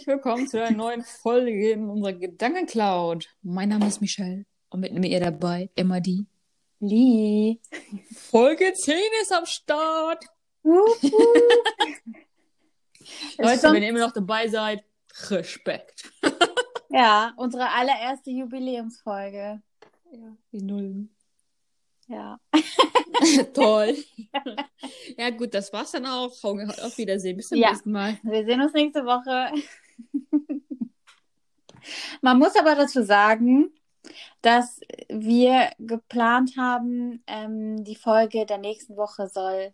herzlich willkommen zu einer neuen Folge in unserer Gedankencloud. Mein Name ist Michelle und mit mir dabei immer die Lee. Folge 10 ist am Start. Leute, wenn ihr immer noch dabei seid, Respekt. Ja, unsere allererste Jubiläumsfolge. Die Nullen. Ja. Toll. ja gut, das war's dann auch. Auf Wiedersehen. Bis zum Ja. nächsten Mal. Wir sehen uns nächste Woche. Man muss aber dazu sagen, dass wir geplant haben, ähm, die Folge der nächsten Woche soll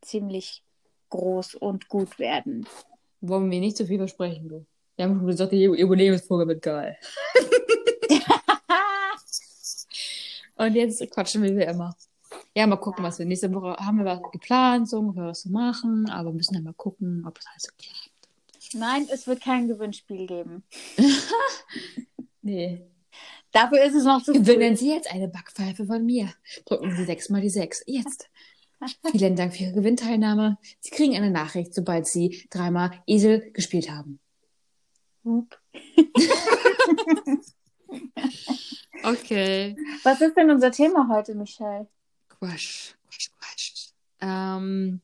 ziemlich groß und gut werden. Wollen wir nicht zu viel versprechen, du. Wir haben schon gesagt, die Jubiläumsfolge wird geil. Und jetzt quatschen wir wie immer. Ja, mal gucken, was wir nächste Woche haben. Wir was geplant, so ungefähr was zu machen, aber wir müssen dann mal gucken, ob das alles so klappt. Nein, es wird kein Gewinnspiel geben. Nee. Dafür ist es noch zu früh. Gewinnen Sie jetzt eine Backpfeife von mir. Drücken Sie sechs mal die sechs. Jetzt. Vielen Dank für Ihre Gewinnteilnahme. Sie kriegen eine Nachricht, sobald Sie dreimal Esel gespielt haben. Okay. Was ist denn unser Thema heute, Michelle? Quasch, quasch, quasch. Ähm,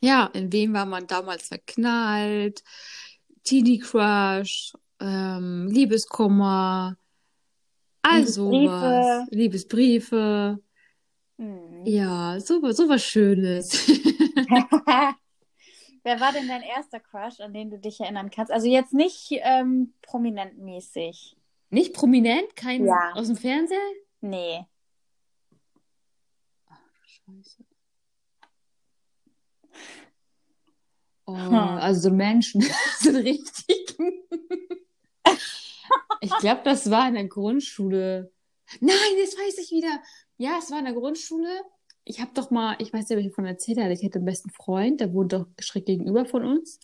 ja, in wen war man damals verknallt? Teenie Crush, ähm, Liebeskummer, all Liebesbriefe. sowas. Liebesbriefe. Hm. Ja, sowas, sowas Schönes. Wer war denn dein erster Crush, an den du dich erinnern kannst? Also jetzt nicht ähm, prominentmäßig. Nicht prominent? Kein Ja. aus dem Fernseher? Nee. Scheiße. Oh, Hm. Also so Menschen, so einen richtigen. ich glaube, das war in der Grundschule. Nein, jetzt weiß ich wieder. Ja, es war in der Grundschule. Ich habe doch mal, ich weiß nicht, ob ich davon erzählt habe, ich hatte einen besten Freund, der wohnt doch schräg gegenüber von uns.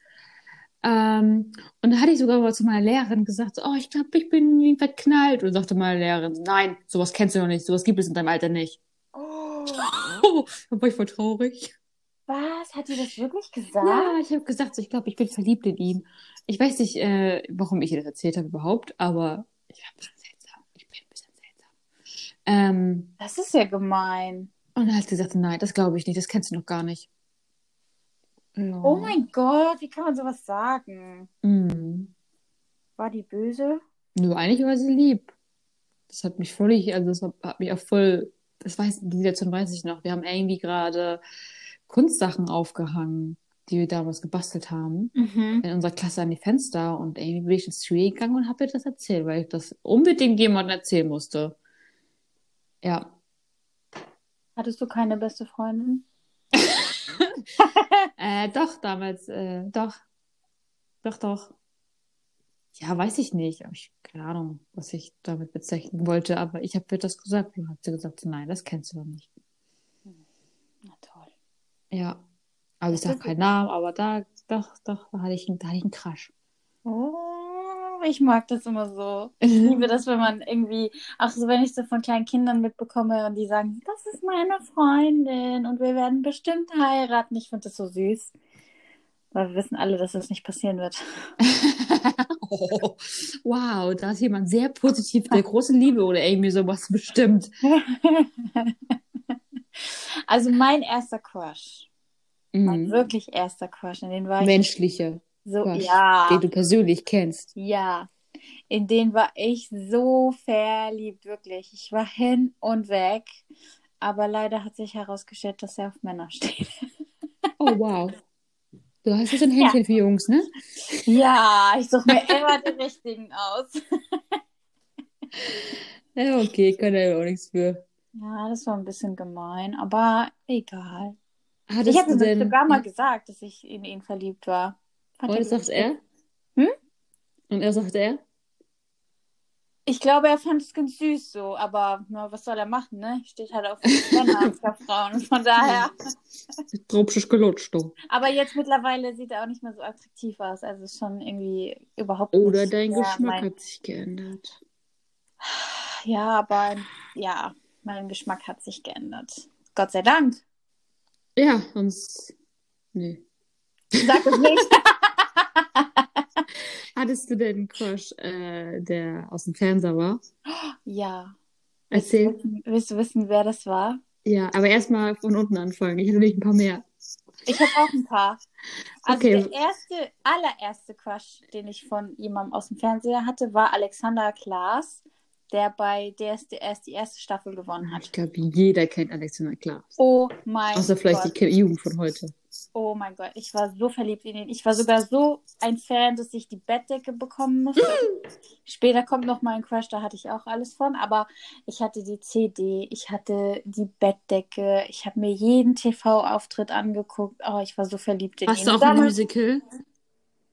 Ähm, und da hatte ich sogar mal zu meiner Lehrerin gesagt, so, oh, ich glaube, ich bin verknallt. Und sagte meine Lehrerin, nein, sowas kennst du noch nicht, sowas gibt es in deinem Alter nicht. Oh, Oh, da war ich voll traurig. Was? Hat die das wirklich gesagt? Ja, ich habe gesagt, so, ich glaube, ich bin verliebt in ihn. Ich weiß nicht, äh, warum ich ihr das erzählt habe überhaupt, aber ich war ein bisschen seltsam. Ich bin ein bisschen seltsam. Ähm, Das ist ja gemein. und dann hat sie gesagt, nein, das glaube ich nicht, das kennst du noch gar nicht. Ja. Oh mein Gott, wie kann man sowas sagen? Mm. War die böse? Nö, eigentlich war sie lieb. Das hat mich völlig, also das hat, hat mich auch voll, das weiß, die Situation weiß ich noch. Wir haben irgendwie gerade Kunstsachen aufgehangen, die wir damals gebastelt haben. Mhm. in unserer Klasse an die Fenster und irgendwie bin ich ins Studio gegangen und habe ihr das erzählt, weil ich das unbedingt jemandem erzählen musste. Ja. Hattest du keine beste Freundin? Äh, doch, damals, äh, doch. Doch, doch. Ja, weiß ich nicht. Aber ich, keine Ahnung, was ich damit bezeichnen wollte, aber ich habe ihr das gesagt und hat sie gesagt, nein, das kennst du doch nicht. Ja. Also ich Das sag ist- keinen Namen, aber da, doch, doch, da hatte ich, einen- da hatte ich einen Crush. Oh, ich mag das immer so. Ich liebe das, wenn man irgendwie, auch so, wenn ich so von kleinen Kindern mitbekomme und die sagen, das ist meine Freundin und wir werden bestimmt heiraten. Ich finde das so süß. Weil wir wissen alle, dass das nicht passieren wird. oh, wow, da ist jemand sehr positiv der großen Liebe oder irgendwie sowas bestimmt. Also mein erster Crush, mein Mhm. wirklich erster Crush, in den war ich Menschliche, so, Crush, ja, den du persönlich kennst. ja, in den war ich so verliebt, wirklich. Ich war hin und weg, aber leider hat sich herausgestellt, dass er auf Männer steht. Oh, wow. Du hast ja so ein Händchen für Jungs, ne? Ja, ich suche mir immer die richtigen aus. Ja, okay, kann er ja auch nichts für. Ja, das war ein bisschen gemein, aber egal. Hattest Ich habe du ihm denn... sogar mal gesagt, dass ich in ihn verliebt war. Und er das sagt er? Hm? Und er sagt er? Ich glaube, er fand es ganz süß so, aber na, was soll er machen, ne? Steht halt auf Männer als auf Frauen. Von daher. Tropisches gelutscht, du. Aber jetzt mittlerweile sieht er auch nicht mehr so attraktiv aus. Also ist schon irgendwie überhaupt Oder nicht dein mehr Geschmack mein- hat sich geändert. Ja, aber ja, Mein Geschmack hat sich geändert. Gott sei Dank. Ja, sonst. Nee. Sag es nicht. Hattest du einen Crush, äh, der aus dem Fernseher war? ja. Erzähl. Willst du, wissen, willst du wissen, wer das war? Ja, aber erstmal von unten anfangen. Ich hätte nicht ein paar mehr. Ich habe auch ein paar. Also Okay. der erste, allererste Crush, den ich von jemandem aus dem Fernseher hatte, war Alexander Klaas, der bei DSDS die erste Staffel gewonnen Ich hat. glaube, jeder kennt Alexander Klaas. Oh mein Außer vielleicht Gott. die Jugend von heute. Oh mein Gott, ich war so verliebt in ihn. Ich war sogar so ein Fan, dass ich die Bettdecke bekommen musste. Später kommt noch mal ein Crush, da hatte ich auch alles von. Aber ich hatte die CD, ich hatte die Bettdecke, ich habe mir jeden TV-Auftritt angeguckt. Oh, ich war so verliebt in Hast ihn. du auch ein Musical?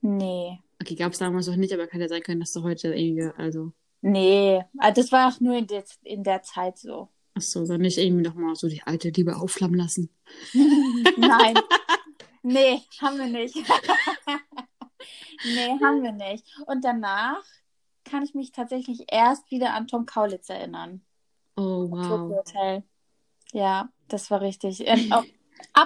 Nee, Okay, gab es damals noch nicht, aber kann ja sein können, dass du heute irgendwie, also. Nee. Also Das war auch nur in der, in der Zeit so. Achso, dann nicht irgendwie nochmal so die alte Liebe aufflammen lassen. Nein. nee, haben wir nicht. nee, haben wir nicht. Und danach kann ich mich tatsächlich erst wieder an Tom Kaulitz erinnern. Oh, wow. Hotel. Ja, das war richtig. Ähm, auch,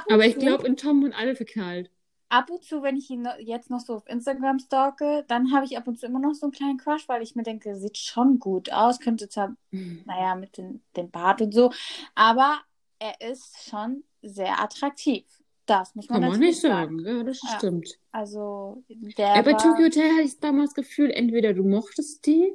Aber ich glaube, in Tom und alle verknallt. Ab und zu, wenn ich ihn jetzt noch so auf Instagram stalke, dann habe ich ab und zu immer noch so einen kleinen Crush, weil ich mir denke, sieht schon gut aus, könnte zwar, naja, mit den, dem Bart und so, aber er ist schon sehr attraktiv. Das muss man Kann man nicht sagen. Ja, das Ja. stimmt. Also, der Ja, bei war, Tokyo Hotel hatte ich damals das Gefühl, entweder du mochtest die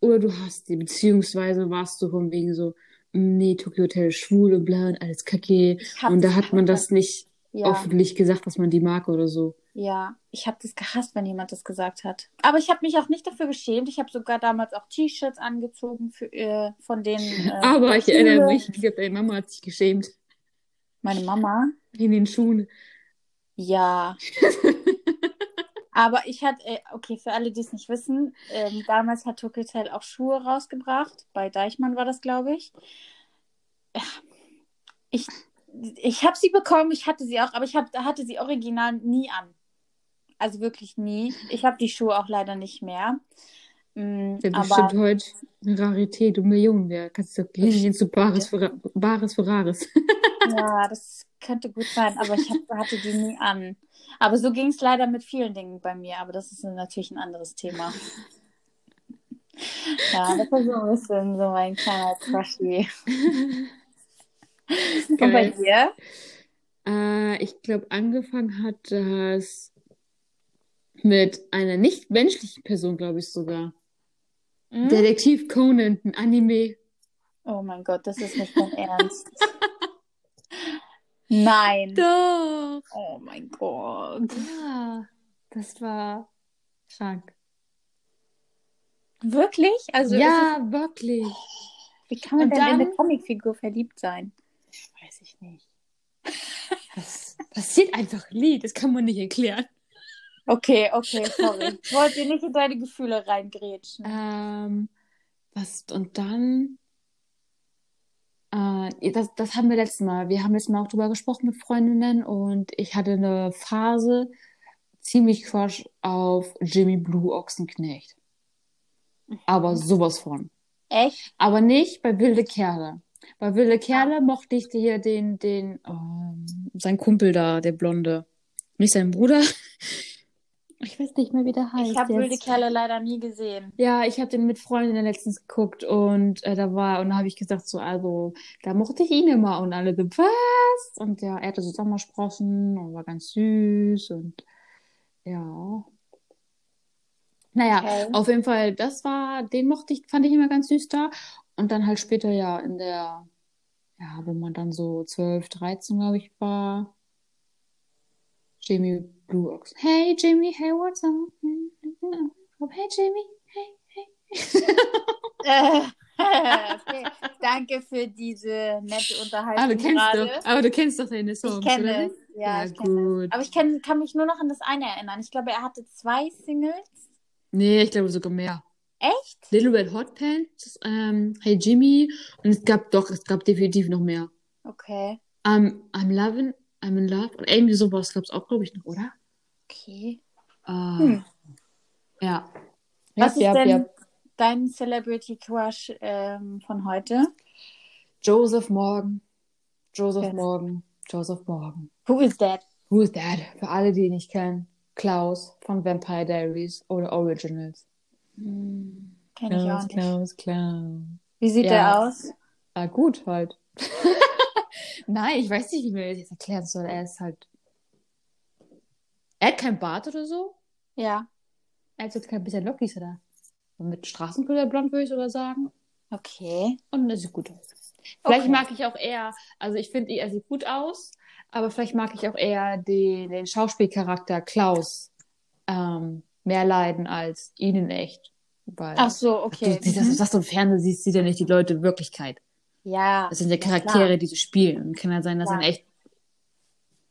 oder du hast die, beziehungsweise warst du von wegen so, "Mm, nee, Tokyo Hotel ist schwul und bla und alles kacke. Und da hat man das nicht Ja, öffentlich gesagt, dass man die mag oder so. ja, ich habe das gehasst, wenn jemand das gesagt hat. Aber ich habe mich auch nicht dafür geschämt. Ich habe sogar damals auch T-Shirts angezogen für, äh, von denen. Äh, Aber ich Schule. erinnere mich, ich glaube, deine Mama hat sich geschämt. Meine Mama. In den Schuhen. Ja. Aber ich hatte, äh, okay, für alle, die es nicht wissen, ähm, damals hat Tokyo Hotel auch Schuhe rausgebracht. Bei Deichmann war das, glaube ich. Ich, ich habe sie bekommen, ich hatte sie auch, aber ich hab, hatte sie original nie an. Also wirklich nie. Ich habe die Schuhe auch leider nicht mehr. Mm, Wäre bestimmt heute eine Rarität und Millionen wert. Kannst du hingehen zu Bares für, Bares für Rares. ja, das könnte gut sein, aber ich hab, hatte die nie an. Aber so ging es leider mit vielen Dingen bei mir, aber das ist natürlich ein anderes Thema. Ja, das war so ein bisschen so mein kleiner Crushy. Und bei dir? Äh, ich glaube, angefangen hat das mit einer nicht menschlichen Person, glaube ich sogar. Hm? Detektiv Conan, ein Anime. Oh mein Gott, das ist nicht dein Ernst. Nein. Doch. Oh mein Gott. Ja, das war krank. Wirklich? Also ja, wirklich. wie kann man Und denn in eine dann- Comicfigur verliebt sein? Weiß ich nicht. Das passiert einfach nie, das kann man nicht erklären. Okay, okay, sorry. Ich wollte nicht in deine Gefühle reingrätschen. Ähm, was, und dann, äh, das, das haben wir letztes Mal. Wir haben letztes Mal auch drüber gesprochen mit Freundinnen und ich hatte eine Phase ziemlich Crush auf Jimmy Blue Ochsenknecht. Aber sowas von. Echt? Aber nicht bei Wilde Kerle. Bei Wilde Kerle mochte ich hier den, den, ähm, sein Kumpel da, der Blonde. Nicht sein Bruder. Ich weiß nicht mehr, wie der heißt. Ich habe wilde Kerle leider nie gesehen. Ja, ich habe den mit Freundinnen letztens geguckt und äh, da war, und da habe ich gesagt, so, also, da mochte ich ihn immer und alle so, was? Und ja, er hatte so Sommersprossen und war ganz süß und ja. Naja, Okay. auf jeden Fall, das war, den mochte ich, fand ich immer ganz süß da. Und dann halt später ja in der, ja, wo man dann so 12, 13, glaube ich, war. Jamie Blue Ox. Hey Jamie, hey, what's up? Hey Jamie, hey, hey. Äh, okay. Danke für diese nette Unterhaltung Aber du kennst gerade. doch, aber du kennst doch deine Songs, Ich kenne es. Ja, Ja, ich kenne es. gut. Aber ich kenn, kann mich nur noch an das eine erinnern. Ich glaube, er hatte zwei Singles. Nee, ich glaube sogar mehr. Echt? Little Red Hot Pants, ähm, Hey Jimmy und es gab doch, es gab definitiv noch mehr. Okay. Um, I'm loving, I'm in love und irgendwie sowas gab es auch, glaube ich, noch, oder? Okay. Äh, Hm. Ja. Was Ja, ist ja, denn ja. dein Celebrity Crush ähm, von heute? Joseph Morgan. Joseph Yes. Morgan. Joseph Morgan. Who is that? Who is that? Für alle, die ihn nicht kennen. Klaus von Vampire Diaries oder Originals. Hm, Kenn ich auch Klaus, nicht. Klaus, Klaus. Wie sieht Ja. der aus? Ah, gut halt. Nein, ich weiß nicht, wie mir das jetzt erklären soll. Er ist halt. Er hat kein Bart oder so. Ja. Er hat jetzt kein bisschen Lockies oder. Mit Straßenpuder blond würde ich sogar sagen. Okay. Und er sieht gut aus. Vielleicht Okay. mag ich auch eher, also ich finde, er sieht gut aus, aber vielleicht mag ich auch eher den, den Schauspielcharakter Klaus ähm, mehr leiden als ihn in echt. Weil Ach so, okay. du, das, Mhm. was du im Fernsehen siehst, sieht ja nicht die Leute in Wirklichkeit. Ja. Das sind ja Charaktere, klar. die sie spielen. Und kann ja sein, dass Klar. er echt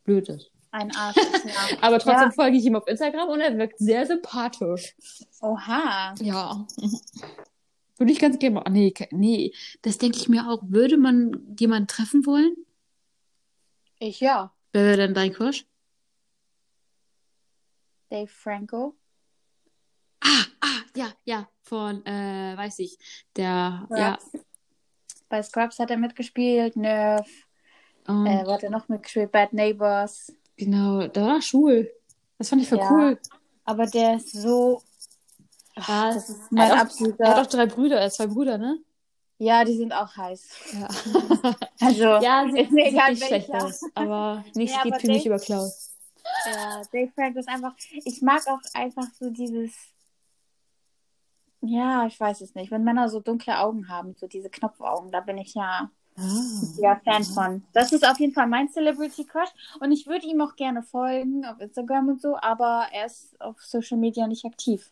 blöd ist. Ein Arsch. ist, ja. Aber trotzdem Ja. folge ich ihm auf Instagram und er wirkt sehr sympathisch. Oha. Ja. Würde ich ganz gerne mal. Nee, nee, das denke ich mir auch. Würde man jemanden treffen wollen? Ich ja. Wer wäre denn dein Crush? Dave Franco. Ah, ah, ja, ja, von, äh, weiß ich, der, ja, Scrubs. Bei Scrubs hat er mitgespielt. Nerf. und, Äh, hat er noch mitgespielt? Bad Neighbors. genau, der war schwul. Das fand ich voll Ja. cool. Aber der ist so. Ja, Das ist er mein auch- absoluter. Er hat auch drei Brüder, er hat zwei Brüder, ne? Ja, die sind auch heiß. Ja. Also, ja, sieht, ist mir egal, nicht schlecht aus, aber nichts Ja, geht aber für mich Dave- über Klaus. Ja, Dave Franco ist einfach. Ich mag auch einfach so dieses. Ja, ich weiß es nicht. Wenn Männer so dunkle Augen haben, so diese Knopfaugen, da bin ich ja, Ah. ja Fan von. Das ist auf jeden Fall mein Celebrity Crush. Und ich würde ihm auch gerne folgen auf Instagram und so, aber er ist auf Social Media nicht aktiv.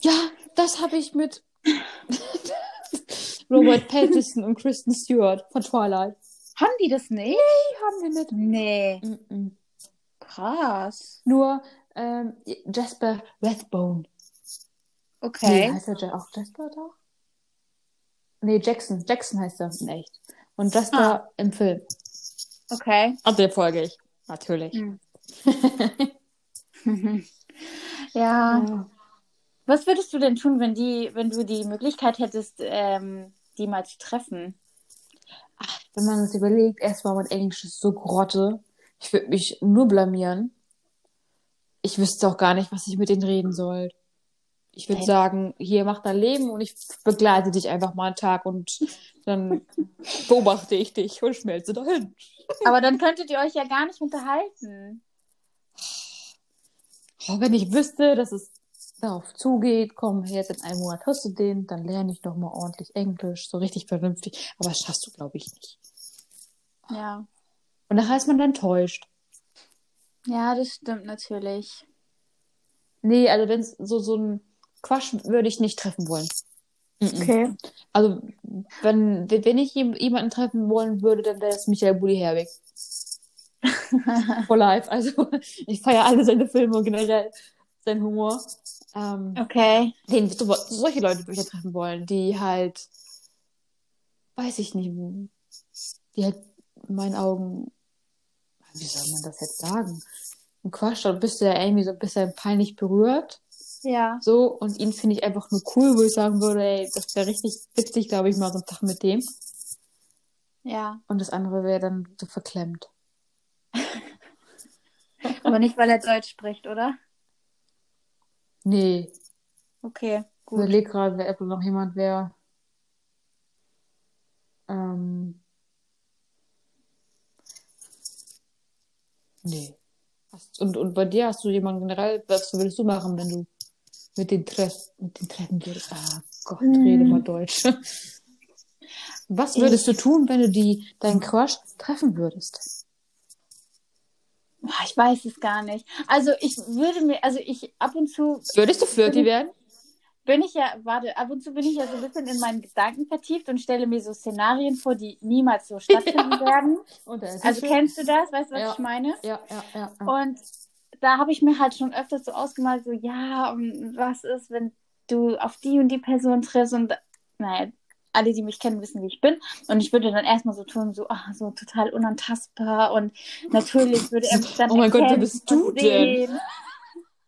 Ja, das habe ich mit Robert Pattinson und Kristen Stewart von Twilight. Haben die das nicht? Haben wir mit. Nee. Mm-mm. Krass. Nur ähm, Jasper Rathbone. Nee, Okay. heißt er Ja- auch Jasper doch? Nee, Jackson. Jackson heißt er in echt. Und Jasper Ah. im Film. Okay. Und den folge ich. Natürlich. Hm. ja. Was würdest du denn tun, wenn die, wenn du die Möglichkeit hättest, ähm, die mal zu treffen? Wenn man es überlegt, erstmal mein Englisch ist so grotte. Ich würde mich nur blamieren. Ich wüsste auch gar nicht, was ich mit denen reden soll. Ich würde sagen, hier mach dein Leben und ich begleite dich einfach mal einen Tag und dann beobachte ich dich und schmelze dahin. Aber dann könntet ihr euch ja gar nicht unterhalten. Oh, wenn ich wüsste, dass es darauf zugeht, komm, jetzt in einem Monat hast du den, dann lerne ich noch mal ordentlich Englisch, so richtig vernünftig. Aber das schaffst du, glaube ich, nicht. Ja. Und nachher ist man dann enttäuscht. Ja, das stimmt natürlich. Nee, also wenn so, so ein Quatsch würde ich nicht treffen wollen. Okay. Also, wenn, wenn ich jem- jemanden treffen wollen würde, dann wäre es Michael Bulli Herwig. For life. Also, ich feiere alle seine Filme und generell seinen Humor. Ähm, Okay. den, so, solche Leute würde ich ja treffen wollen, die halt, weiß ich nicht, die halt in meinen Augen, wie soll man das jetzt sagen? Ein Quatsch, dann bist du ja irgendwie so ein bisschen peinlich berührt. Ja. So, und ihn finde ich einfach nur cool, wo ich sagen würde, ey, das wäre richtig witzig, glaube ich, mal so einen Tag mit dem. Ja. Und das andere wäre dann so verklemmt. Aber nicht, weil er Deutsch spricht, oder? Nee, Okay. ich Gut. überlege gerade, wer ob noch jemand wäre. Ähm. Nee. Und, und bei dir hast du jemanden generell, was würdest du machen, wenn du mit den, Treff, mit den Treffen würdest? Ah Gott, Hm. rede mal Deutsch. Was würdest du tun, wenn du die, deinen Crush treffen würdest? Boah, Ich weiß es gar nicht. Also ich würde mir, also ich ab und zu Würdest du flirty werden? bin ich ja, warte, ab und zu bin ich ja so ein bisschen in meinen Gedanken vertieft und stelle mir so Szenarien vor, die niemals so stattfinden werden. Da ist Also kennst du das? Weißt du, was Ja. ich meine? Ja, ja, ja. ja. Und da habe ich mir halt schon öfters so ausgemalt, so ja, und was ist, wenn du auf die und die Person triffst und naja, alle, die mich kennen, wissen, wie ich bin. Und ich würde dann erstmal so tun, so, ah, so total unantastbar. Und natürlich würde er mich dann Oh mein Gott, wer bist du und sehen.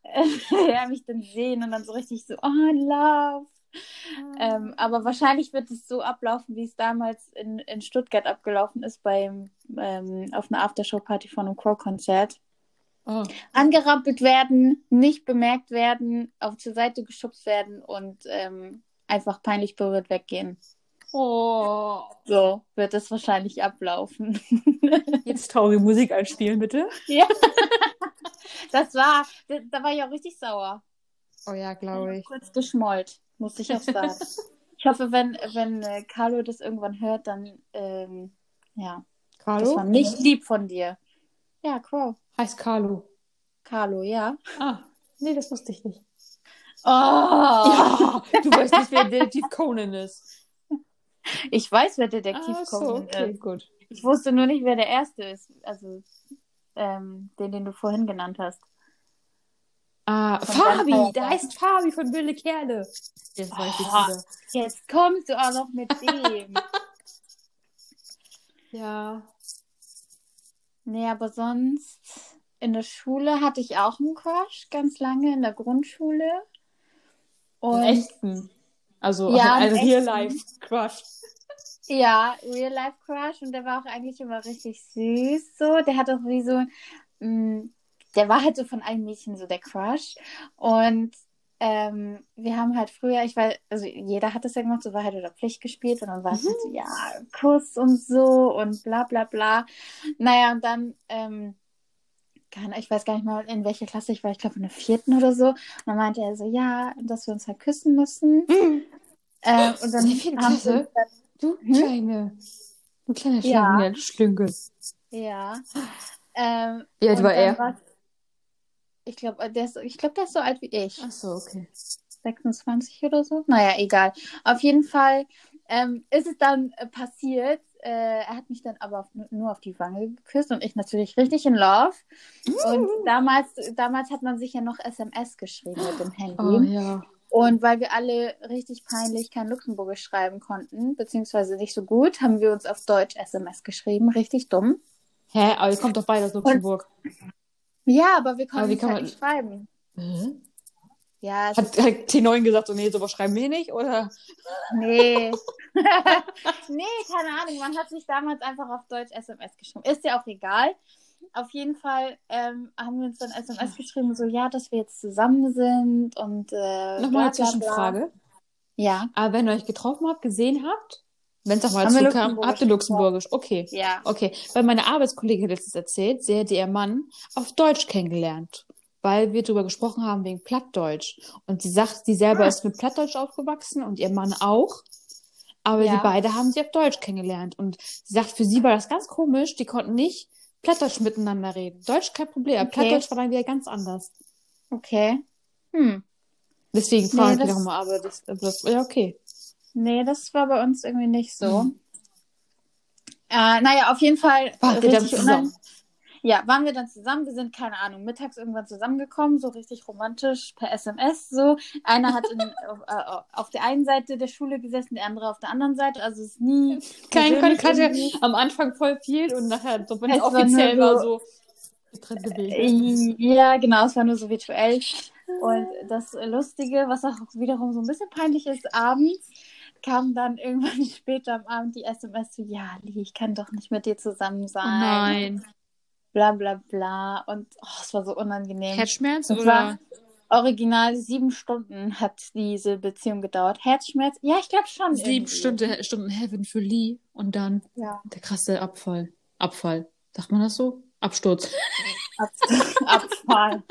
er mich dann sehen und dann so richtig so, oh, love. Ähm, aber wahrscheinlich wird es so ablaufen, wie es damals in, in Stuttgart abgelaufen ist, beim, ähm, auf einer Aftershow-Party von einem Crow-Konzert. Oh. Angerampelt werden, nicht bemerkt werden, auf zur Seite geschubst werden und ähm, einfach peinlich berührt weggehen. oh. So wird es wahrscheinlich ablaufen. Jetzt traurige Musik einspielen, bitte. ja. Das war, da, war ich auch richtig sauer. Oh ja, glaube ich. Kurz geschmollt, muss ich auch sagen. ich hoffe, wenn, wenn äh, Carlo das irgendwann hört, dann, ähm, ja, das war Carlo? nicht lieb von dir. Ja, Crow. Heißt Carlo. Carlo, ja. Ah, nee, das wusste ich nicht. Oh! Ja, du weißt nicht, wer Detektiv Conan ist. Ich weiß, wer Detektiv Ah, so, Conan okay, ist. gut. Ich wusste nur nicht, wer der Erste ist. Also, ähm, den, den du vorhin genannt hast. Ah, Von Fabi, der heißt Fabi von Wilde Kerle. Jetzt weiß ich Oh. wieder. Jetzt kommst du auch noch mit dem. Ja. Nee, aber sonst in der Schule hatte ich auch einen Crush, ganz lange in der Grundschule. Und Einen echten. Also Ja, ein, einen Real-Life-Crush. ja, Real Life Crush und der war auch eigentlich immer richtig süß so. Der hat auch wie so, mh, der war halt so von allen Mädchen so der Crush. Und ähm, wir haben halt früher, ich weiß, also jeder hat das ja gemacht, so Wahrheit oder Pflicht gespielt und dann war es halt so, ja, Kuss und so und bla bla bla. Naja, und dann, ähm, keine, ich weiß gar nicht mal, in welcher Klasse ich war, ich glaube in der vierten oder so. Und dann meinte er so, ja, dass wir uns halt küssen müssen. Äh, und dann In haben wir Du Hm? kleine. Du kleiner Ja. Schlingel. Schlingel. ja. Ähm, alt und war er? Ich glaube, der, ist- ich glaub, der ist so alt wie ich. Ach so, okay. 26 oder so. Naja, egal. Auf jeden Fall ähm, ist es dann äh, passiert. Äh, er hat mich dann aber auf, nur auf die Wange geküsst und ich natürlich richtig in Love. Und damals, damals hat man sich ja noch SMS geschrieben mit dem Handy. Oh ja. Und weil wir alle richtig peinlich kein Luxemburgisch schreiben konnten, beziehungsweise nicht so gut, haben wir uns auf Deutsch SMS geschrieben. Richtig dumm. Hä? Aber ihr kommt doch beide aus Luxemburg. Ja, aber wir konnten es halt man- nicht schreiben. Hä? Ja, Hat, hat T9 gesagt, so, nee, sowas schreiben wir nicht? Oder? Nee. nee, keine Ahnung. Man hat sich damals einfach auf Deutsch SMS geschrieben. Ist ja auch egal. Auf jeden Fall ähm, haben wir uns dann SMS geschrieben, so ja, dass wir jetzt zusammen sind und äh, Nochmal eine. Zwischenfrage. Ja, Aber wenn ihr euch getroffen habt, gesehen habt, wenn es auch mal zukam, Luxemburgisch habt ihr Luxemburgisch. Okay. ja. Okay, weil meine Arbeitskollegin hat letztens erzählt, sie hätte ihr Mann auf Deutsch kennengelernt, weil wir darüber gesprochen haben wegen Plattdeutsch. Und sie sagt, sie selber Ah. ist mit Plattdeutsch aufgewachsen und ihr Mann auch. Aber Ja. sie beide haben sie auf Deutsch kennengelernt. Und sie sagt, für sie war das ganz komisch, die konnten nicht Plattdeutsch miteinander reden. Deutsch kein Problem, aber Okay. Plattdeutsch war dann wieder ganz anders. Okay. Hm. Deswegen frage ich Nee, mich das- nochmal, aber das, aber das, ja, okay. Nee, das war bei uns irgendwie nicht so. Mhm. Äh, naja, auf jeden Fall. Wart äh, ihr dann zusammen? Ja, waren wir dann zusammen. Wir sind, keine Ahnung, mittags irgendwann zusammengekommen, so richtig romantisch per SMS. So. Einer hat in, auf, äh, auf der einen Seite der Schule gesessen, der andere auf der anderen Seite. Also es ist nie. Kein Kontakt, am Anfang voll viel und nachher, so, wenn es war offiziell war, so- so getrennt gewesen. Ja, genau, es war nur so virtuell. Und das Lustige, was auch wiederum so ein bisschen peinlich ist, abends kam dann irgendwann später am Abend die SMS so, ja, Lee, ich kann doch nicht mit dir zusammen Oh sein. nein. Bla bla bla. Und oh, es war so unangenehm. Herzschmerz Das oder? war original sieben Stunden hat diese Beziehung gedauert. Herzschmerz? Ja, ich glaube schon. Sieben. Stunden, Stunden Heaven für Lee und dann Ja. der krasse Abfall. Abfall. Sagt man das so? Absturz. Ab Abfall.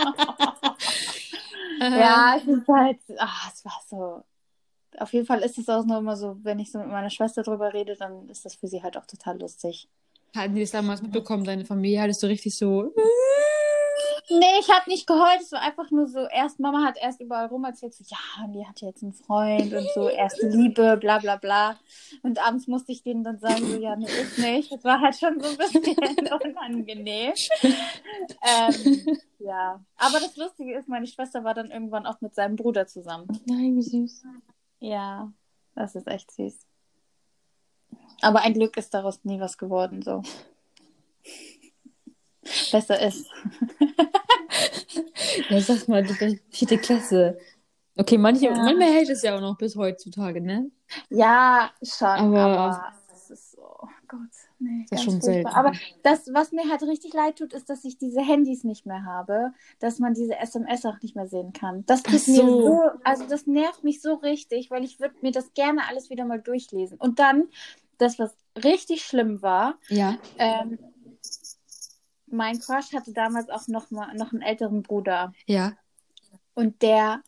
Äh, Ja, es ist halt, ah, es war so. Auf jeden Fall ist es auch nur immer so, wenn ich so mit meiner Schwester drüber rede, dann ist das für sie halt auch total lustig. Hatten die das damals mitbekommen, deine Familie? Hattest du richtig so. Nee, ich habe nicht geheult, es war einfach nur so, erst Mama hat erst überall rum erzählt, so, ja, und die hat jetzt einen Freund und so, erste Liebe, bla bla bla. Und abends musste ich denen dann sagen, so, ja, nee, ist nicht. Das war halt schon so ein bisschen unangenehm. ähm, ja, aber das Lustige ist, meine Schwester war dann irgendwann auch mit seinem Bruder zusammen. Nein, wie süß. Ja, das ist echt süß. Aber ein Glück ist daraus nie was geworden, so. Besser ist. Ja, sag mal, du bist vierte Klasse. Okay, manche, Ja. manchmal hält es ja auch noch bis heutzutage, ne? Ja, schon, Aber- aber, es ist so, oh Gott, nee, Das ist schon selten. Aber das, was mir halt richtig leid tut, ist, dass ich diese Handys nicht mehr habe, dass man diese SMS auch nicht mehr sehen kann. Das tut Ach mir so. so, also das nervt mich so richtig, weil ich würde mir das gerne alles wieder mal durchlesen. Und dann, das, was richtig schlimm war, Ja. ähm, mein Crush hatte damals auch noch mal noch einen älteren Bruder. Ja. Und der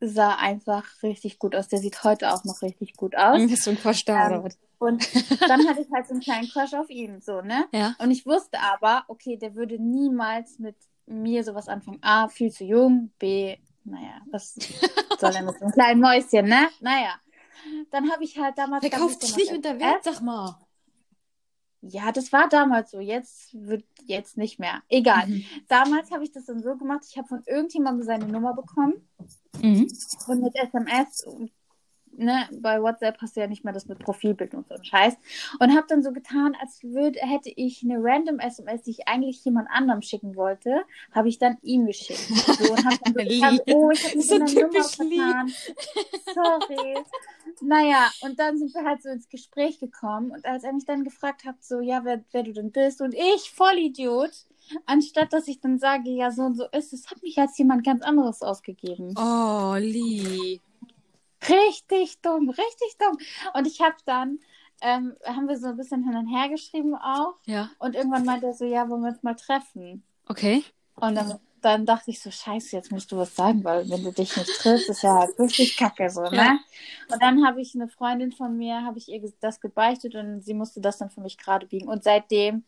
sah einfach richtig gut aus. Der sieht heute auch noch richtig gut aus. Quatsch da Ähm? Und dann hatte ich halt so einen kleinen Crush auf ihn, so, ne? Ja. Und ich wusste aber, okay, der würde niemals mit mir sowas anfangen. A, viel zu jung. B, naja, was soll er mit so einem kleinen Mäuschen, ne? Naja. Dann habe ich halt damals. Der kauft sich nicht unter. Wert, sag mal. Ja, das war damals so. Jetzt wird jetzt nicht mehr. Egal. Mhm. Damals habe ich das dann so gemacht, ich habe von irgendjemandem seine Nummer bekommen Mhm. und mit SMS, ne, bei WhatsApp hast du ja nicht mehr das mit Profilbild und so ein Scheiß. Und habe dann so getan, als würde, hätte ich eine random SMS, die ich eigentlich jemand anderem schicken wollte, habe ich dann ihm geschickt. So, und hab dann so getan, oh, ich habe mich So in der Nummer vertan. Sorry. Naja, und dann sind wir halt so ins Gespräch gekommen und als er mich dann gefragt hat, so, ja, wer, wer du denn bist und ich, Vollidiot, anstatt dass ich dann sage, ja, so und so ist es, hat mich als jemand ganz anderes ausgegeben. Oh, Lee. Richtig dumm, richtig dumm. Und ich habe dann, ähm, haben wir so ein bisschen hin und her geschrieben auch. Ja. Und irgendwann meinte er so, ja, wollen wir uns mal treffen? Okay. Und dann, dann dachte ich so, scheiße, jetzt musst du was sagen, weil wenn du dich nicht triffst, ist ja richtig kacke so, ne? Ja. Und dann habe ich eine Freundin von mir, habe ich ihr das gebeichtet und sie musste das dann für mich gerade biegen. Und seitdem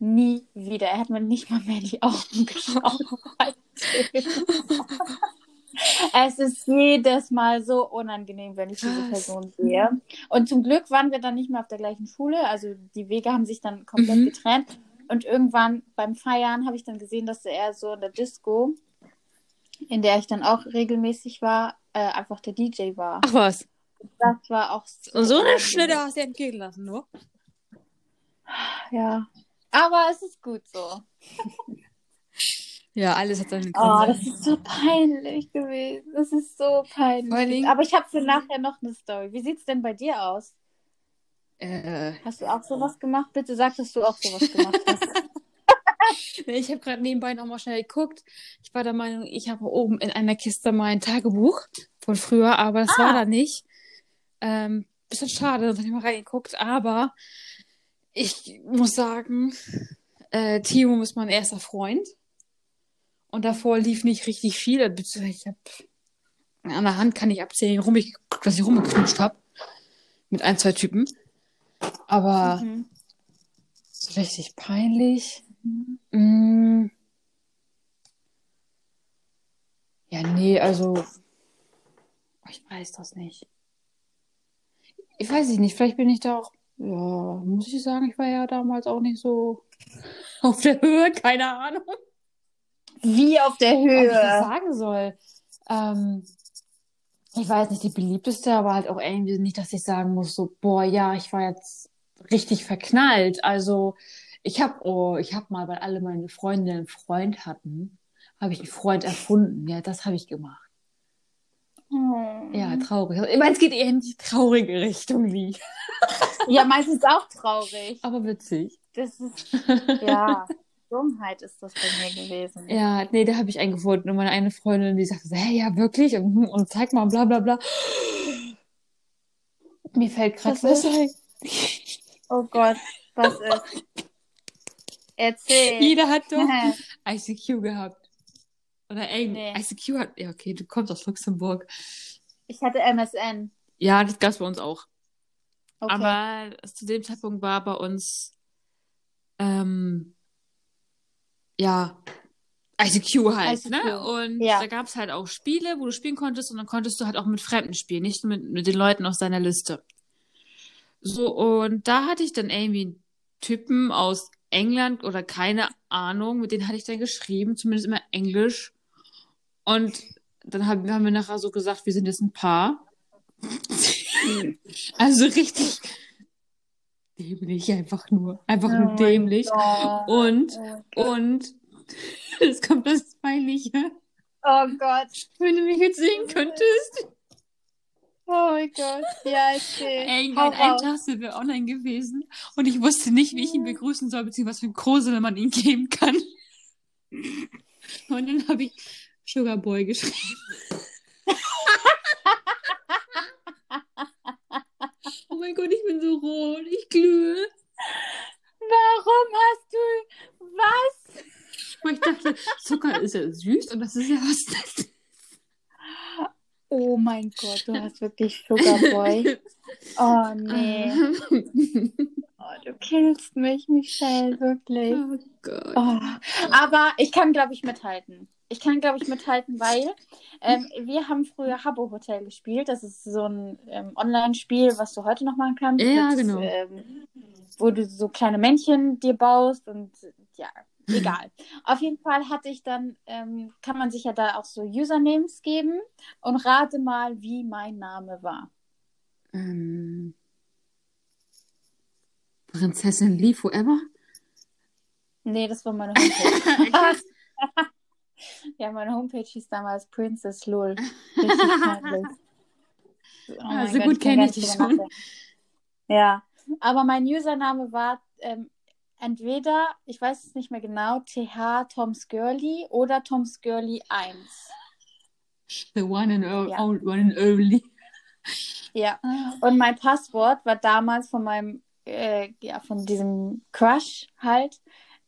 nie wieder. Er hat mir nicht mal mehr in die Augen geschaut. Es ist jedes Mal so unangenehm, wenn ich diese. Person sehe. Und zum Glück waren wir dann nicht mehr auf der gleichen Schule. Also die Wege haben sich dann komplett Mhm. getrennt. Und irgendwann beim Feiern habe ich dann gesehen, dass er so in der Disco, in der ich dann auch regelmäßig war, äh, einfach der DJ war. Ach was. Das war auch Und so eine. Schnitte hast du entgehen lassen, nur. Ja. Aber es ist gut so. Ja, alles hat seine Oh, das ist so peinlich gewesen. Das ist so peinlich. Aber ich habe für nachher noch eine Story. Wie sieht's denn bei dir aus? äh, Hast du auch sowas gemacht? Bitte sag, dass du auch sowas gemacht hast. nee, ich habe gerade nebenbei noch mal schnell geguckt. Ich war der Meinung, ich habe oben in einer Kiste mein Tagebuch von früher, aber das war Ah. da nicht. Ähm, bisschen schade, hätte ich mal reingeguckt, aber ich muss sagen, äh, Timo ist mein erster Freund. Und davor lief nicht richtig viel. Ich habe an der Hand kann ich abzählen, rum ich, dass ich rumgeknutscht habe. Mit ein, zwei Typen. Aber Mhm. so richtig peinlich. Mm. Ja, nee, also ich weiß das nicht. Ich weiß es nicht, vielleicht bin ich da auch, ja, muss ich sagen, ich war ja damals auch nicht so auf der Höhe, keine Ahnung, Wie auf der ob ich das Höhe. sagen soll. Ähm, ich weiß nicht, die beliebteste, aber halt auch irgendwie nicht, dass ich sagen muss, so, boah, ja, ich war jetzt richtig verknallt. Also, ich habe, oh, ich habe mal, weil alle meine Freundinnen einen Freund hatten, habe ich einen Freund erfunden. Ja, das habe ich gemacht. Oh. Ja, traurig. Ich meine, es geht eher in die traurige Richtung, Lee. ja, meistens auch traurig. Aber witzig. Das ist, ja, Dummheit ist das bei mir gewesen. Ja, nee, da habe ich einen gefunden. Und meine eine Freundin, die sagte, so, hä, ja, wirklich? Und, und zeig mal, bla, bla, bla. Mir fällt gerade Was ein. Oh Gott, was ist? Erzähl. Jeder hat doch ICQ gehabt. Oder ey, Nee. ICQ hat, ja, okay, du kommst aus Luxemburg. Ich hatte MSN. Ja, das gab's bei uns auch. Okay. Aber zu dem Zeitpunkt war bei uns, ähm, ja, ICQ halt, ICQ, ne? Und ja. da gab's halt auch Spiele, wo du spielen konntest und dann konntest du halt auch mit Fremden spielen, nicht nur mit, mit den Leuten aus deiner Liste. So, und da hatte ich dann irgendwie einen Typen aus England oder keine Ahnung, mit denen hatte ich dann geschrieben, zumindest immer Englisch. Und dann haben, haben wir nachher so gesagt, wir sind jetzt ein Paar. also richtig dämlich einfach nur. Einfach Oh nur dämlich. Gott. Und, Oh und, es kommt das Peinliche. Oh Gott. Wenn du mich jetzt sehen könntest. Oh mein Gott. Ja, erzähl. Ey, Hau an einem. Tag sind wir online gewesen und ich wusste nicht, wie ich ihn begrüßen soll, beziehungsweise was für ein Grusel man ihm geben kann. Und dann habe ich Sugar Boy geschrieben. oh mein Gott, ich bin so rot. Ich glühe. Warum hast du was? Weil ich dachte, Zucker ist ja süß und das ist ja was Nettes. Oh mein Gott, du hast wirklich Sugarboy. Oh nee. Oh, du killst mich, Michelle, wirklich. oh Gott. Oh. Aber ich kann, glaube ich, mithalten. Ich kann, glaube ich, mithalten, weil ähm, wir haben früher Habbo Hotel gespielt. Das ist so ein ähm, Online-Spiel, was du heute noch machen kannst. Ja, mit, genau. Ähm, wo du so kleine Männchen dir baust und ja, egal. Auf jeden Fall hatte ich dann, ähm, kann man sich ja da auch so Usernames geben und rate mal, wie mein Name war. Ähm, Prinzessin Lee Forever? Nee, das war meine Homepage. ja, meine Homepage hieß damals Princess Lul. Oh mein Also Gott, gut kann kenn gar ich dich schon. nachdenken. Ja, aber mein Username war ähm, entweder, ich weiß es nicht mehr genau, TH Tom's Girly oder Tom's Girly 1. The one and, o- Ja. one and only. Ja. Und mein Passwort war damals von meinem, äh, ja, von diesem Crush halt,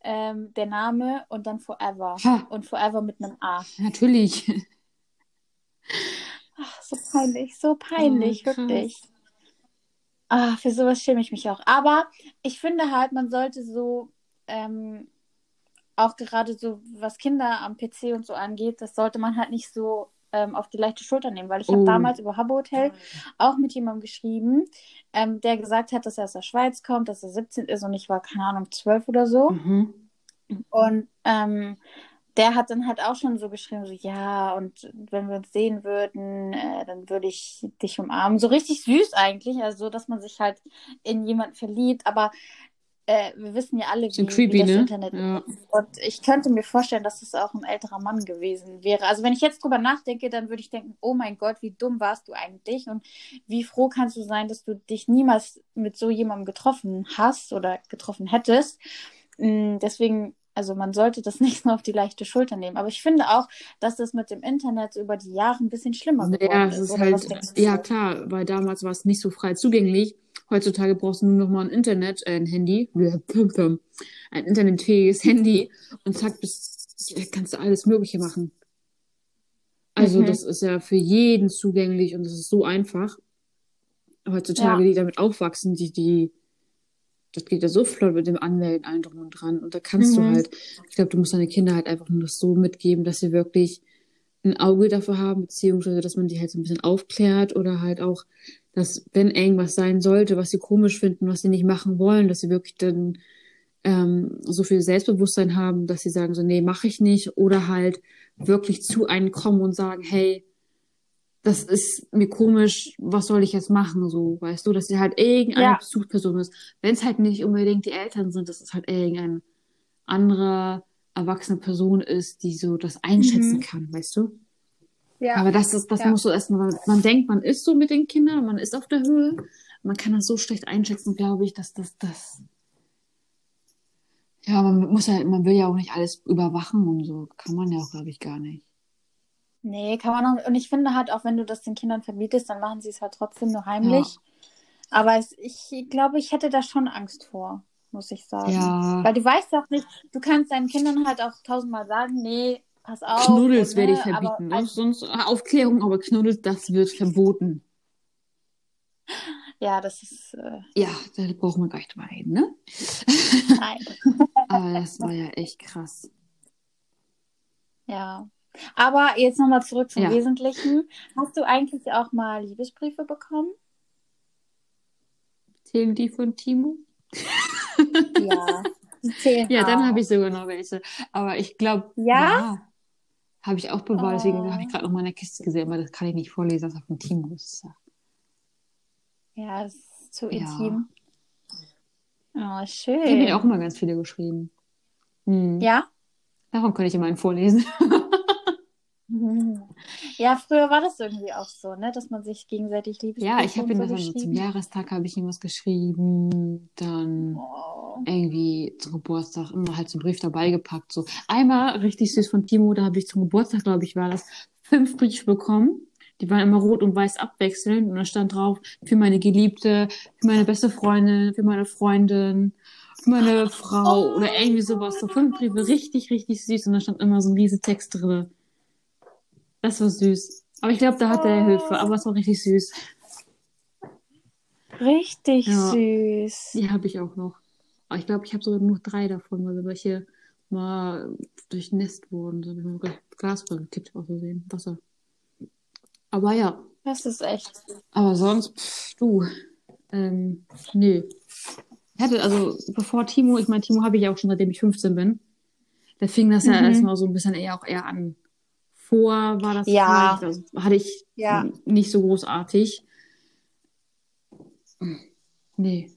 ähm, der Name und dann Forever. Ha, Und Forever mit einem A. natürlich. Ach, so peinlich, so peinlich, Oh, wirklich. Ah, für sowas schäme ich mich auch. Aber ich finde halt, man sollte so, ähm, auch gerade so, was Kinder am PC und so angeht, das sollte man halt nicht so ähm, auf die leichte Schulter nehmen, weil ich habe Oh. damals über Habbo Hotel auch mit jemandem geschrieben, ähm, der gesagt hat, dass er aus der Schweiz kommt, dass er 17 ist und ich war, keine Ahnung, 12 oder so. Mhm. Und ähm, der hat dann halt auch schon so geschrieben, so ja, und wenn wir uns sehen würden, äh, dann würde ich dich umarmen. So richtig süß eigentlich, also so, dass man sich halt in jemanden verliebt, aber äh, wir wissen ja alle, wie, creepy, wie das ne? Internet Ja. ist. Und ich könnte mir vorstellen, dass es auch ein älterer Mann gewesen wäre. Also wenn ich jetzt drüber nachdenke, dann würde ich denken, oh mein Gott, wie dumm warst du eigentlich und wie froh kannst du sein, dass du dich niemals mit so jemandem getroffen hast oder getroffen hättest. Mm, Deswegen, also man sollte das nicht nur auf die leichte Schulter nehmen. Aber ich finde auch, dass das mit dem Internet über die Jahre ein bisschen schlimmer geworden Ja, ist. ist halt, ja klar, weil damals war es nicht so frei zugänglich. Heutzutage brauchst du nur noch mal ein Internet, äh, ein Handy, ein internetfähiges Handy und zack, bist, da kannst du alles Mögliche machen. Also Mhm. das ist ja für jeden zugänglich und das ist so einfach. Heutzutage, Ja. die damit aufwachsen, die, die, das geht ja so flott mit dem Anmelden, allen drum und dran. Und da kannst Mhm. du halt, ich glaube, du musst deine Kinder halt einfach nur das so mitgeben, dass sie wirklich ein Auge dafür haben, beziehungsweise, dass man die halt so ein bisschen aufklärt oder halt auch, dass, wenn irgendwas sein sollte, was sie komisch finden, was sie nicht machen wollen, dass sie wirklich dann ähm, so viel Selbstbewusstsein haben, dass sie sagen so, nee, mache ich nicht, oder halt wirklich zu einem kommen und sagen, hey, das ist mir komisch, was soll ich jetzt machen, so, weißt du, dass sie halt irgendeine Ja. Bezugsperson ist. Wenn es halt nicht unbedingt die Eltern sind, dass es halt irgendeine andere erwachsene Person ist, die so das einschätzen Mhm. kann, weißt du? Ja. Aber das ist, das Ja. muss so erstmal, man denkt, man ist so mit den Kindern, man ist auf der Höhe, man kann das so schlecht einschätzen, glaube ich, dass das, das, ja, man muss ja, man will ja auch nicht alles überwachen und so, kann man ja auch, glaube ich, gar nicht. Nee, kann man auch. Und ich finde halt auch, wenn du das den Kindern verbietest, dann machen sie es halt trotzdem nur heimlich. Aber es, ich glaube, ich hätte da schon Angst vor, muss ich sagen. Ja, Weil du weißt auch nicht, du kannst deinen Kindern halt auch tausendmal sagen, nee, pass auf. Knuddels werde ich verbieten, ne? sonst Aufklärung, aber Knuddels, das wird verboten. ja, das ist, äh, Ja, da brauchen wir gar nicht drüber reden, ne? nein. Aber das war ja echt krass. Ja. Aber jetzt nochmal zurück zum Ja. Wesentlichen. Hast du eigentlich auch mal Liebesbriefe bekommen? Zählen die von Timo? Ja. Zählen Ja, dann auch. habe ich sogar noch welche. Aber ich glaube, Ja? Habe ich auch bewahrt. Deswegen Oh. habe ich gerade noch mal in der Kiste gesehen, aber das kann ich nicht vorlesen, das ist von Timo ist. Ja, das ist zu Ja. intim. Oh, Ich habe schön. mir auch immer ganz viele geschrieben. Hm. Ja? Davon könnte ich immer einen vorlesen. Ja, früher war das irgendwie auch so, ne, dass man sich gegenseitig Liebesbriefe Ja, ich habe ihm so dann so zum. Jahrestag habe ich ihm was geschrieben, dann Oh. irgendwie zum Geburtstag immer halt so einen Brief dabei gepackt. So einmal richtig süß von Timo, da habe ich zum Geburtstag, glaube ich, war das, fünf Briefe bekommen. Die waren immer rot und weiß abwechselnd und da stand drauf für meine Geliebte, für meine beste Freundin, für meine Freundin, für meine Frau oder irgendwie sowas. So fünf Briefe, richtig, richtig süß und da stand immer so ein riesen Text drin. Das war süß. Aber ich glaube, da hat er Hilfe, aber es war richtig süß. Richtig Ja. süß. Die habe ich auch noch. Aber ich glaube, ich habe sogar nur drei davon, weil welche mal durchnässt wurden. So habe ich mal gleich Glas gekippt, aus Versehen. Wasser. Aber ja, Das ist echt. aber sonst, pff, du, ähm, nee. Ich hatte, also, bevor Timo, ich meine, Timo habe ich ja auch schon, seitdem ich 15 bin. Da fing das ja Mhm. erstmal so ein bisschen eher auch eher an. Vor war das Ja. vielleicht, also, hatte ich Ja. nicht so großartig. Nee.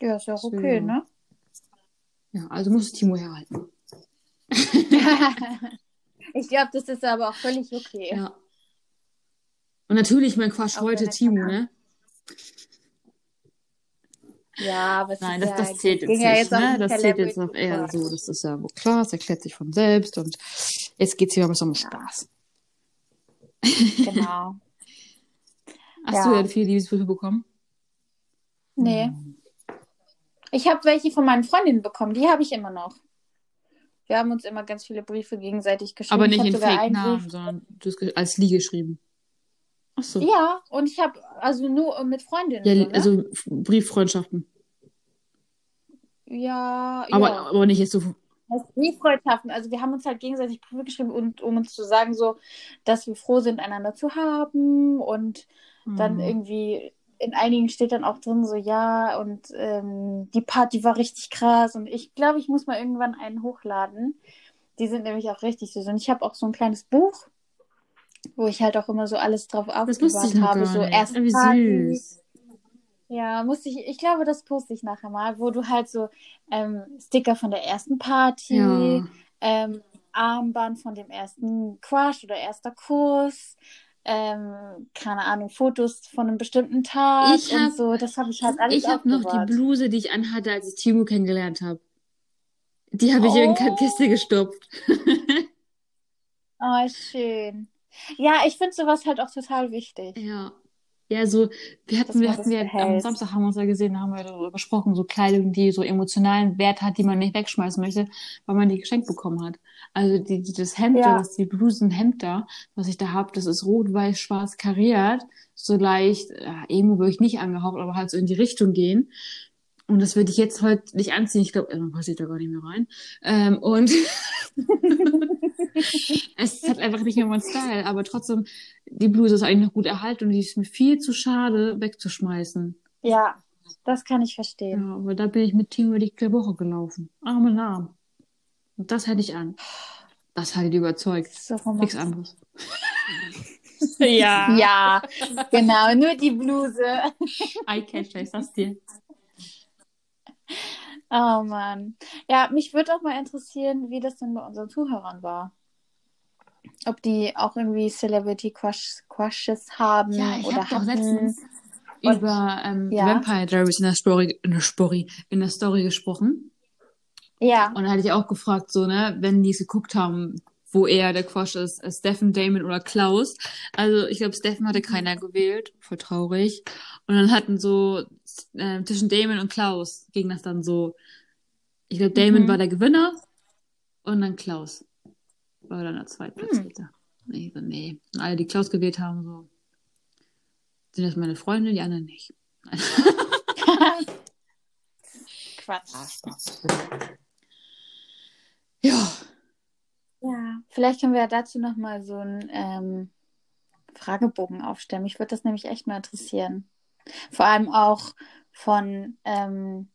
Ja, ist ja auch So. okay, ne? Ja, also muss Timo herhalten. ich glaube, das ist aber auch völlig okay. Ja. Und natürlich mein Quatsch heute Timo, ne? Ja, aber es Nein, das, das zählt jetzt ja nicht, ne? Das zählt jetzt noch eher so. Das ist ja wohl klar, es erklärt sich von selbst und jetzt geht's hier aber um Spaß. Genau. Hast Ja. du ja viele Liebesbriefe bekommen? Nee. Ich habe welche von meinen Freundinnen bekommen, die habe ich immer noch. Wir haben uns immer ganz viele Briefe gegenseitig geschrieben. Aber Ich nicht in Fake-Namen, sondern als Lie geschrieben. Ach so. Ja, und ich habe also nur mit Freundinnen. Ja, so, ne? also Brieffreundschaften. ja, Aber, ja. aber nicht jetzt so. Brieffreundschaften. Also wir haben uns halt gegenseitig Briefe geschrieben, und, um uns zu sagen, so, dass wir froh sind, einander zu haben. Und dann Mhm. irgendwie in einigen steht dann auch drin, so ja, und ähm, die Party war richtig krass. Und ich glaube, ich muss mal irgendwann einen hochladen. Die sind nämlich auch richtig süß. Und ich habe auch so ein kleines Buch, wo ich halt auch immer so alles drauf noch habe. So erst Wie Party, süß. Ja, musste ich, ich glaube, das poste ich nachher mal, wo du halt so ähm, Sticker von der ersten Party, Ja. ähm, Armband von dem ersten Crush oder erster Kuss, ähm, keine Ahnung, Fotos von einem bestimmten Tag Ich und hab- so. Das habe ich halt alles Ich habe noch die. Bluse, die ich anhatte, als ich Timo kennengelernt habe. Die habe ich in Oh. Kiste gestopft. Oh, schön. Ja, ich finde sowas halt auch total wichtig. Ja. Ja, so, wir hatten, wir hatten ja, am. Samstag haben wir uns ja gesehen, da haben wir darüber gesprochen, so Kleidung, die so emotionalen Wert hat, die man nicht wegschmeißen möchte, weil man die geschenkt bekommen hat. Also die, die, das Hemd, Ja. da, das, die Blusenhemd da, was ich da hab, das ist rot, weiß, schwarz kariert, so leicht, ja, Emo würde ich nicht angehaucht, aber halt so in die Richtung gehen. Und das würde ich jetzt heute nicht anziehen. Ich glaube, man passiert da gar nicht mehr rein. Ähm, und es hat einfach nicht mehr meinen Style, aber trotzdem, die Bluse ist eigentlich noch gut erhalten und die ist mir viel zu schade wegzuschmeißen. Ja, das kann ich verstehen. Ja, aber da bin ich mit Timo die Woche gelaufen. Arm in Arm. Und das hätte ich an. Das hat ihn überzeugt. So Nichts anderes. ja. Ja, genau, nur die Bluse. Eyecatcher, ich sag's dir. Oh Mann. Ja, mich würde auch mal interessieren, wie das denn bei unseren Zuhörern war. Ob die auch irgendwie Celebrity Crush, Crushes haben Ja, ich oder habe doch hatten. letztens Und- über ähm, Ja. Vampire Diaries in der Story, in der Story, in der Story gesprochen. Ja, Und da hatte ich auch gefragt, so, ne, wenn die es geguckt haben, wo eher der Quatsch ist, äh, Steffen, Damon oder Klaus. Also ich glaube, Steffen hatte keiner gewählt, voll traurig. Und dann hatten so äh, zwischen Damon und Klaus ging das dann so. Ich glaube, Damon Mhm. war der Gewinner und dann Klaus war dann der Zweitplatzierte. Nee, so, nee. Und alle, die Klaus gewählt haben, so sind das meine Freunde, die anderen nicht. Quatsch. Ja. Ja, vielleicht können wir ja dazu nochmal so einen ähm, Fragebogen aufstellen. Mich würde das nämlich echt mal interessieren. Vor allem auch von ähm,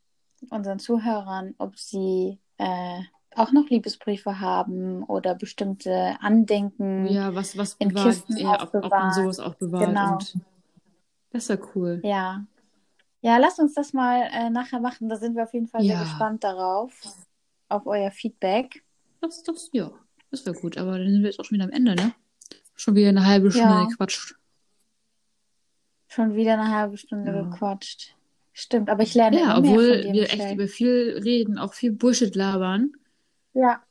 unseren Zuhörern, ob sie äh, auch noch Liebesbriefe haben oder bestimmte Andenken. Ja, was, was In bewahrt, Kisten ja, ob, ob man sowas auch bewahrt. Genau. Und das ist ja cool. Ja. Ja, lasst uns das mal äh, nachher machen. Da sind wir auf jeden Fall Ja. sehr gespannt darauf, auf euer Feedback. Das, das, ja. Das wäre gut, aber dann sind wir jetzt auch schon wieder am Ende, ne? Schon wieder eine halbe Stunde Ja. gequatscht. Schon wieder eine halbe Stunde Ja. gequatscht. Stimmt, aber ich lerne Ja, obwohl von dir, wir echt über viel reden, auch viel Bullshit labern. Ja.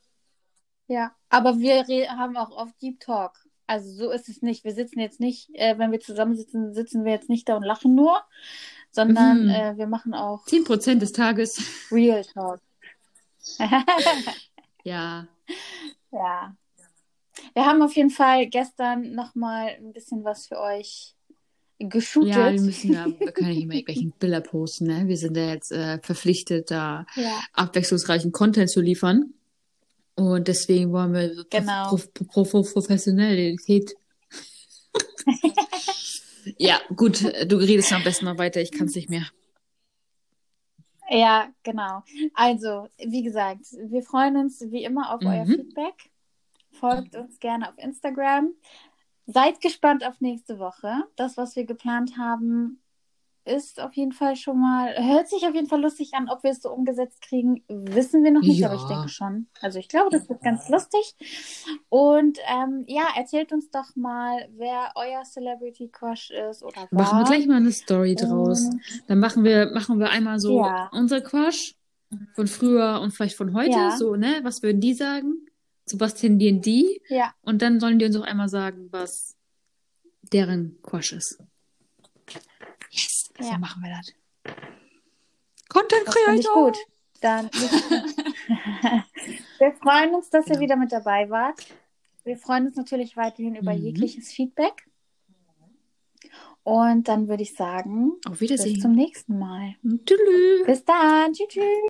Ja. Aber wir haben auch oft Deep Talk. Also so ist es nicht. Wir sitzen jetzt nicht, äh, wenn wir zusammensitzen, sitzen wir jetzt nicht da und lachen nur, sondern Mhm. äh, wir machen auch 10% des Tages. Real Talk. Ja. Ja. Wir haben auf jeden Fall gestern nochmal ein bisschen was für euch geshootet. Ja, wir müssen ja, wir können ja nicht immer irgendwelche Bilder posten, ne? Wir sind ja jetzt äh, verpflichtet, da Ja. abwechslungsreichen Content zu liefern. Und deswegen wollen wir so Genau. prof, prof, prof, Professionalität. ja, gut, du redest am besten noch weiter, ich kann es nicht mehr. Ja, genau. Also, wie gesagt, wir freuen uns wie immer auf euer Mhm. Feedback. Folgt uns gerne auf Instagram. Seid gespannt auf nächste Woche. Das, was wir geplant haben, ist auf jeden Fall schon mal, hört sich auf jeden Fall lustig an. Ob wir es so umgesetzt kriegen, wissen wir noch nicht, Ja. aber ich denke schon. Also ich glaube, das wird ganz lustig. Und ähm, ja, erzählt uns doch mal, wer euer Celebrity Crush ist oder war. Machen wir gleich mal eine Story draus. Und, Dann machen wir, machen wir einmal so Ja. unser Quatsch von früher und vielleicht von heute, Ja. so, ne? Was würden die sagen? Zu was tendieren die? ja, Und dann sollen die uns auch einmal sagen, was deren Quatsch ist. Yes, so Ja. machen wir das. Content das Creator. gut. Dann wir freuen uns, dass ihr wieder mit dabei wart. Wir freuen uns natürlich weiterhin über Mhm. jegliches Feedback. Und dann würde ich sagen, Auf bis Wiedersehen. zum nächsten Mal. Tschüss. Bis dann. Tschüss. tschüss.